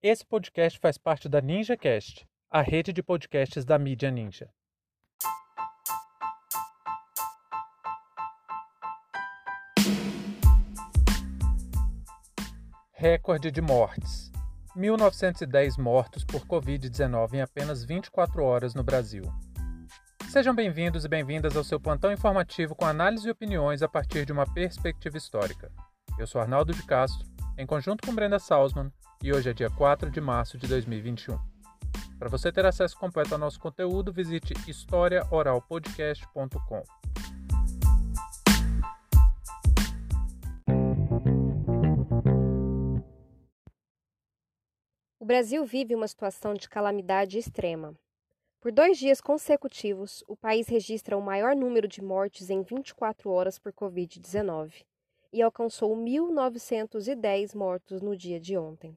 Esse podcast faz parte da NinjaCast, a rede de podcasts da mídia Ninja. Recorde de mortes. 1.910 mortos por Covid-19 em apenas 24 horas no Brasil. Sejam bem-vindos e bem-vindas ao seu plantão informativo com análise e opiniões a partir de uma perspectiva histórica. Eu sou Arnaldo de Castro, em conjunto com Brenda Salzman, e hoje é dia 4 de março de 2021. Para você ter acesso completo ao nosso conteúdo, visite historiaoralpodcast.com. O Brasil vive uma situação de calamidade extrema. Por dois dias consecutivos, o país registra o maior número de mortes em 24 horas por Covid-19 e alcançou 1.910 mortos no dia de ontem.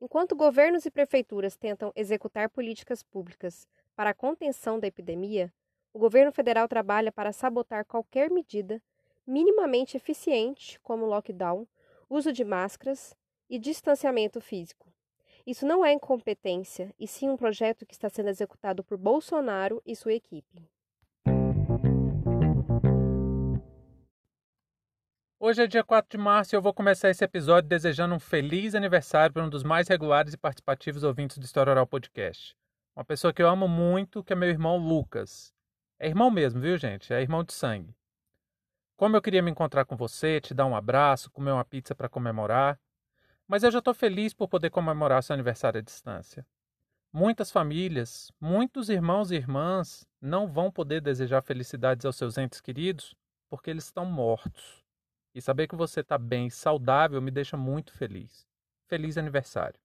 Enquanto governos e prefeituras tentam executar políticas públicas para a contenção da epidemia, o governo federal trabalha para sabotar qualquer medida minimamente eficiente, como lockdown, uso de máscaras e distanciamento físico. Isso não é incompetência, e sim um projeto que está sendo executado por Bolsonaro e sua equipe. Hoje é dia 4 de março e eu vou começar esse episódio desejando um feliz aniversário para um dos mais regulares e participativos ouvintes do História Oral Podcast. Uma pessoa que eu amo muito, que é meu irmão Lucas. É irmão mesmo, viu, gente? É irmão de sangue. Como eu queria me encontrar com você, te dar um abraço, comer uma pizza para comemorar, mas eu já estou feliz por poder comemorar seu aniversário à distância. Muitas famílias, muitos irmãos e irmãs não vão poder desejar felicidades aos seus entes queridos porque eles estão mortos. E saber que você está bem e saudável me deixa muito feliz. Feliz aniversário.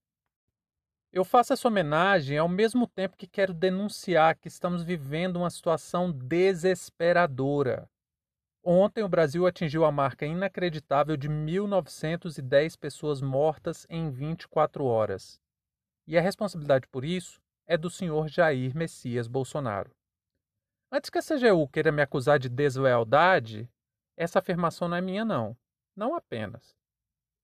Eu faço essa homenagem ao mesmo tempo que quero denunciar que estamos vivendo uma situação desesperadora. Ontem, o Brasil atingiu a marca inacreditável de 1.910 pessoas mortas em 24 horas. E a responsabilidade por isso é do senhor Jair Messias Bolsonaro. Antes que a CGU queira me acusar de deslealdade, essa afirmação não é minha, não. Não apenas.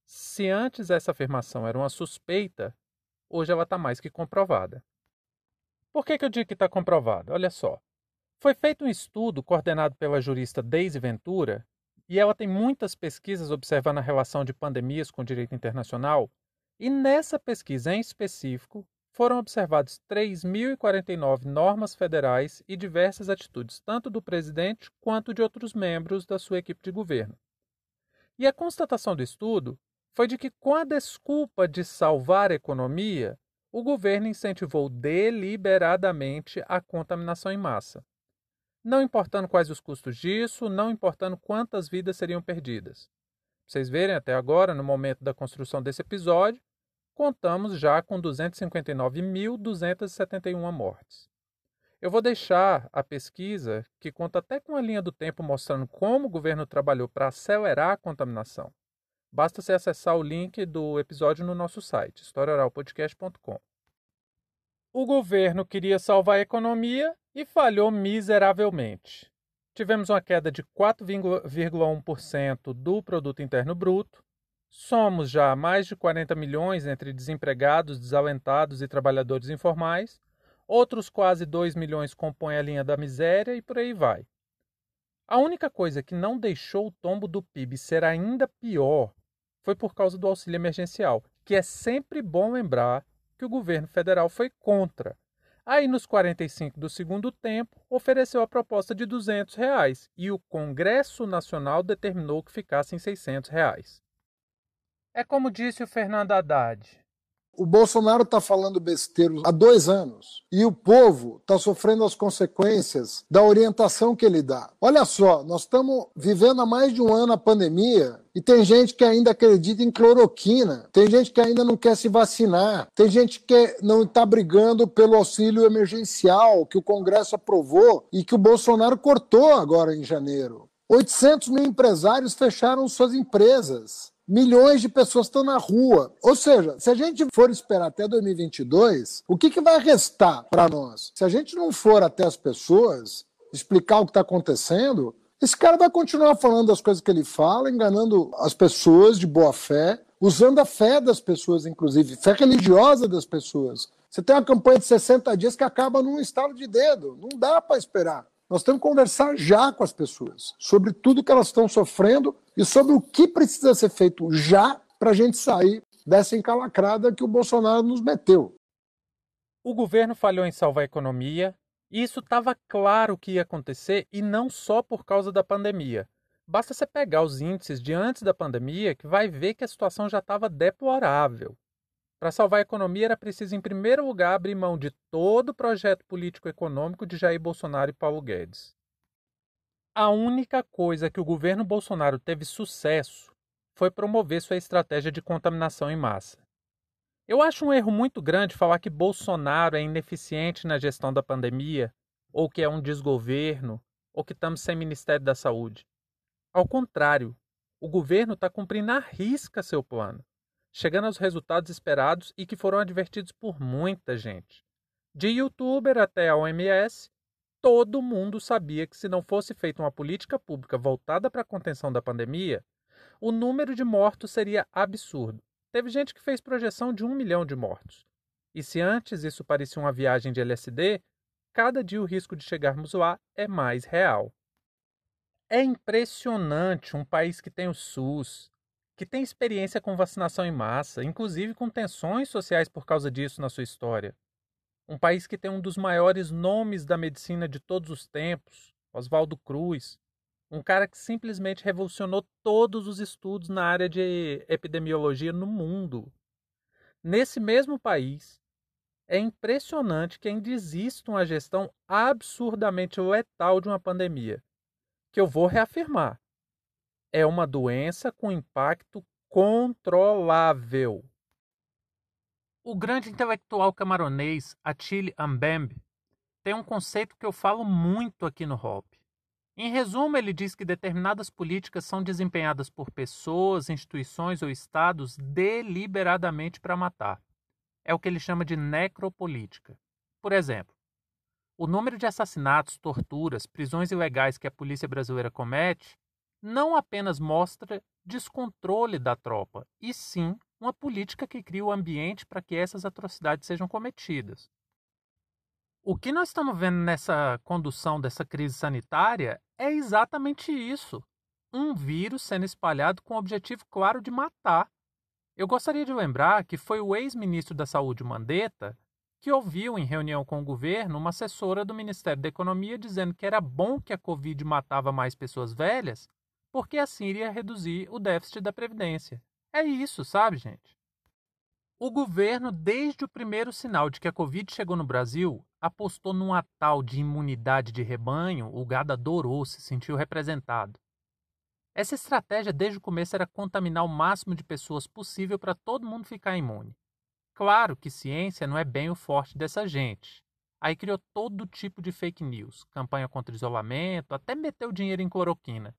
Se antes essa afirmação era uma suspeita, hoje ela está mais que comprovada. Por que, que eu digo que está comprovada? Olha só. Foi feito um estudo coordenado pela jurista Daisy Ventura, e ela tem muitas pesquisas observando a relação de pandemias com o direito internacional, e nessa pesquisa em específico foram observadas 3.049 normas federais e diversas atitudes, tanto do presidente quanto de outros membros da sua equipe de governo. E a constatação do estudo foi de que, com a desculpa de salvar a economia, o governo incentivou deliberadamente a contaminação em massa não importando quais os custos disso, não importando quantas vidas seriam perdidas. Pra vocês verem, até agora, no momento da construção desse episódio, contamos já com 259.271 mortes. Eu vou deixar a pesquisa, que conta até com a linha do tempo mostrando como o governo trabalhou para acelerar a contaminação. Basta você acessar o link do episódio no nosso site, historioralpodcast.com. O governo queria salvar a economia e falhou miseravelmente. Tivemos uma queda de 4,1% do produto interno bruto. Somos já mais de 40 milhões entre desempregados, desalentados e trabalhadores informais. Outros quase 2 milhões compõem a linha da miséria e por aí vai. A única coisa que não deixou o tombo do PIB ser ainda pior foi por causa do auxílio emergencial, que é sempre bom lembrar que o governo federal foi contra. Aí, nos 45 do segundo tempo, ofereceu a proposta de 200 reais, e o Congresso Nacional determinou que ficasse em 600 reais. É como disse o Fernando Haddad. O Bolsonaro está falando besteira há dois anos e o povo está sofrendo as consequências da orientação que ele dá. Olha só, nós estamos vivendo há mais de um ano a pandemia e tem gente que ainda acredita em cloroquina, tem gente que ainda não quer se vacinar, tem gente que não está brigando pelo auxílio emergencial que o Congresso aprovou e que o Bolsonaro cortou agora em janeiro. 800 mil empresários fecharam suas empresas milhões de pessoas estão na rua. Ou seja, se a gente for esperar até 2022, o que, que vai restar para nós? Se a gente não for até as pessoas explicar o que está acontecendo, esse cara vai continuar falando as coisas que ele fala, enganando as pessoas de boa fé, usando a fé das pessoas, inclusive, fé religiosa das pessoas. Você tem uma campanha de 60 dias que acaba num estalo de dedo. Não dá para esperar. Nós temos que conversar já com as pessoas sobre tudo que elas estão sofrendo e sobre o que precisa ser feito já para a gente sair dessa encalacrada que o Bolsonaro nos meteu. O governo falhou em salvar a economia, e isso estava claro que ia acontecer e não só por causa da pandemia. Basta você pegar os índices de antes da pandemia que vai ver que a situação já estava deplorável. Para salvar a economia era preciso, em primeiro lugar, abrir mão de todo o projeto político-econômico de Jair Bolsonaro e Paulo Guedes. A única coisa que o governo Bolsonaro teve sucesso foi promover sua estratégia de contaminação em massa. Eu acho um erro muito grande falar que Bolsonaro é ineficiente na gestão da pandemia, ou que é um desgoverno, ou que estamos sem Ministério da Saúde. Ao contrário, o governo está cumprindo à risca seu plano, chegando aos resultados esperados e que foram advertidos por muita gente. De youtuber até a OMS, todo mundo sabia que se não fosse feita uma política pública voltada para a contenção da pandemia, o número de mortos seria absurdo. Teve gente que fez projeção de um milhão de mortos. E se antes isso parecia uma viagem de LSD, cada dia o risco de chegarmos lá é mais real. É impressionante um país que tem o SUS, que tem experiência com vacinação em massa, inclusive com tensões sociais por causa disso na sua história. Um país que tem um dos maiores nomes da medicina de todos os tempos, Oswaldo Cruz, um cara que simplesmente revolucionou todos os estudos na área de epidemiologia no mundo. Nesse mesmo país, é impressionante que ainda exista uma gestão absurdamente letal de uma pandemia que eu vou reafirmar. É uma doença com impacto controlável. O grande intelectual camaronês Achille Mbembe tem um conceito que eu falo muito aqui no Hop. Em resumo, ele diz que determinadas políticas são desempenhadas por pessoas, instituições ou estados deliberadamente para matar. É o que ele chama de necropolítica. Por exemplo, o número de assassinatos, torturas, prisões ilegais que a polícia brasileira comete não apenas mostra descontrole da tropa, e sim uma política que cria o ambiente para que essas atrocidades sejam cometidas. O que nós estamos vendo nessa condução dessa crise sanitária é exatamente isso: um vírus sendo espalhado com o objetivo claro de matar. Eu gostaria de lembrar que foi o ex-ministro da Saúde Mandetta que ouviu em reunião com o governo uma assessora do Ministério da Economia dizendo que era bom que a Covid matava mais pessoas velhas, porque assim iria reduzir o déficit da Previdência. É isso, sabe, gente? O governo, desde o primeiro sinal de que a Covid chegou no Brasil, apostou numa tal de imunidade de rebanho, o gado adorou, se sentiu representado. Essa estratégia desde o começo era contaminar o máximo de pessoas possível para todo mundo ficar imune. Claro que ciência não é bem o forte dessa gente. Aí criou todo tipo de fake news, campanha contra isolamento, até meteu dinheiro em cloroquina.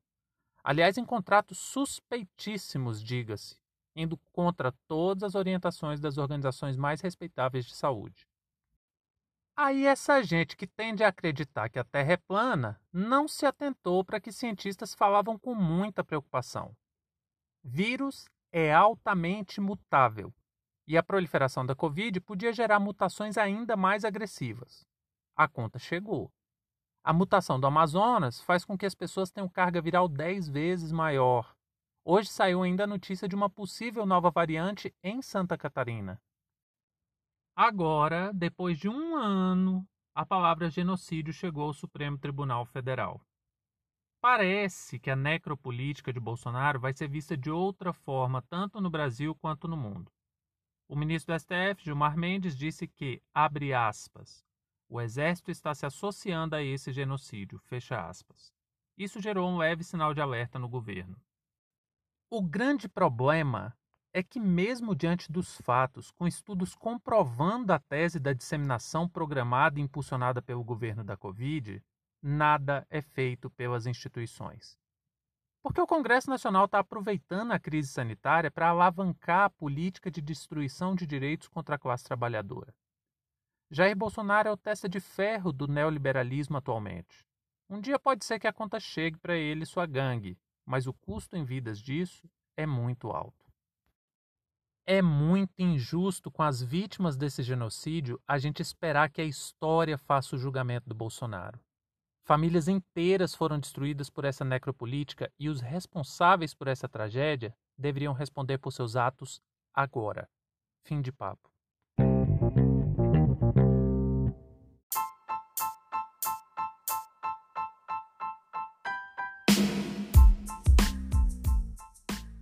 Aliás, em contratos suspeitíssimos, diga-se, indo contra todas as orientações das organizações mais respeitáveis de saúde. Aí essa gente que tende a acreditar que a Terra é plana não se atentou para que cientistas falavam com muita preocupação. Vírus é altamente mutável e a proliferação da Covid podia gerar mutações ainda mais agressivas. A conta chegou. A mutação do Amazonas faz com que as pessoas tenham carga viral 10 vezes maior. Hoje saiu ainda a notícia de uma possível nova variante em Santa Catarina. Agora, depois de um ano, a palavra genocídio chegou ao Supremo Tribunal Federal. Parece que a necropolítica de Bolsonaro vai ser vista de outra forma, tanto no Brasil quanto no mundo. O ministro do STF, Gilmar Mendes, disse que, abre aspas, o exército está se associando a esse genocídio, fecha aspas. Isso gerou um leve sinal de alerta no governo. O grande problema é que, mesmo diante dos fatos, com estudos comprovando a tese da disseminação programada e impulsionada pelo governo da Covid, nada é feito pelas instituições. Porque o Congresso Nacional está aproveitando a crise sanitária para alavancar a política de destruição de direitos contra a classe trabalhadora. Jair Bolsonaro é o testa de ferro do neoliberalismo atualmente. Um dia pode ser que a conta chegue para ele e sua gangue, mas o custo em vidas disso é muito alto. É muito injusto com as vítimas desse genocídio a gente esperar que a história faça o julgamento do Bolsonaro. Famílias inteiras foram destruídas por essa necropolítica e os responsáveis por essa tragédia deveriam responder por seus atos agora. Fim de papo.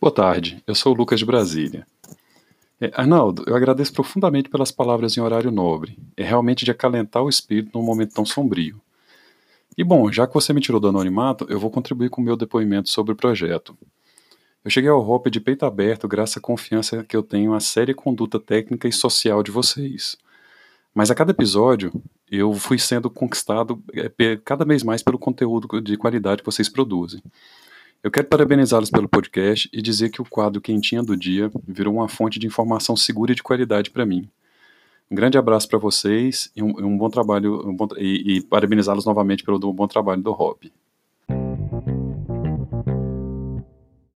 Boa tarde, eu sou o Lucas de Brasília. É, Arnaldo, eu agradeço profundamente pelas palavras em horário nobre. É realmente de acalentar o espírito num momento tão sombrio. E bom, já que você me tirou do anonimato, eu vou contribuir com o meu depoimento sobre o projeto. Eu cheguei ao HOP de peito aberto graças à confiança que eu tenho à séria conduta técnica e social de vocês. Mas a cada episódio, eu fui sendo conquistado é, cada vez mais pelo conteúdo de qualidade que vocês produzem. Eu quero parabenizá-los pelo podcast e dizer que o quadro Quentinha do Dia virou uma fonte de informação segura e de qualidade para mim. Um grande abraço para vocês e um, um, bom trabalho um bom, e, e parabenizá-los novamente pelo bom trabalho do Hop.